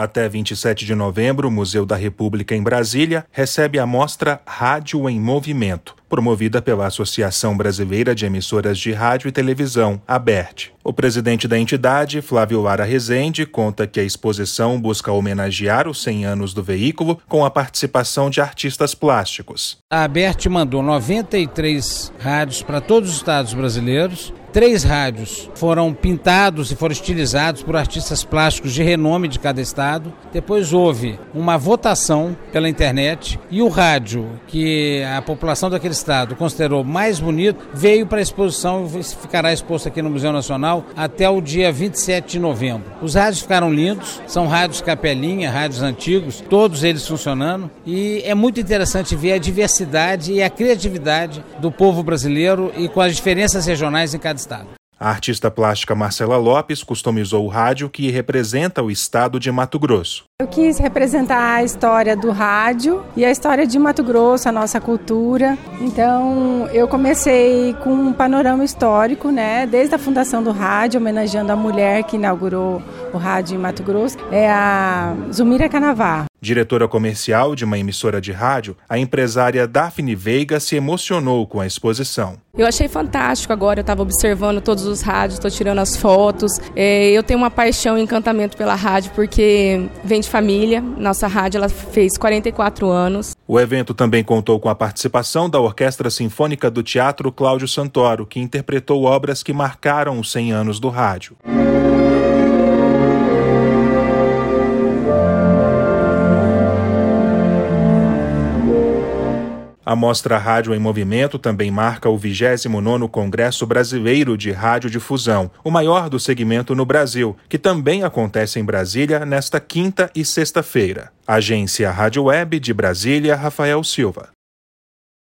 Até 27 de novembro, o Museu da República em Brasília recebe a mostra Rádio em Movimento, promovida pela Associação Brasileira de Emissoras de Rádio e Televisão, ABERT. O presidente da entidade, Flávio Lara Rezende, conta que a exposição busca homenagear os 100 anos do veículo com a participação de artistas plásticos. A ABERT mandou 93 rádios para todos os estados brasileiros Três rádios foram pintados e foram estilizados por artistas plásticos de renome de cada estado. Depois houve uma votação pela internet e o rádio que a população daquele estado considerou mais bonito veio para a exposição e ficará exposto aqui no Museu Nacional até o dia 27 de novembro. Os rádios ficaram lindos, são rádios capelinha, rádios antigos, todos eles funcionando e é muito interessante ver a diversidade e a criatividade do povo brasileiro e com as diferenças regionais em cada estado. A artista plástica Marcela Lopes customizou o rádio que representa o estado de Mato Grosso. Eu quis representar a história do rádio e a história de Mato Grosso, a nossa cultura. Então, eu comecei com um panorama histórico, né, desde a fundação do rádio, homenageando a mulher que inaugurou o rádio em Mato Grosso, é a Zumira Canavar. Diretora comercial de uma emissora de rádio, a empresária Daphne Veiga se emocionou com a exposição. Eu achei fantástico agora, eu estava observando todos os rádios, estou tirando as fotos. É, eu tenho uma paixão e encantamento pela rádio porque vem de família. Nossa rádio ela fez 44 anos. O evento também contou com a participação da Orquestra Sinfônica do Teatro Cláudio Santoro, que interpretou obras que marcaram os 100 anos do rádio. A Mostra Rádio em Movimento também marca o 29º Congresso Brasileiro de Radiodifusão, o maior do segmento no Brasil, que também acontece em Brasília nesta quinta e sexta-feira. Agência Rádio Web de Brasília, Rafael Silva.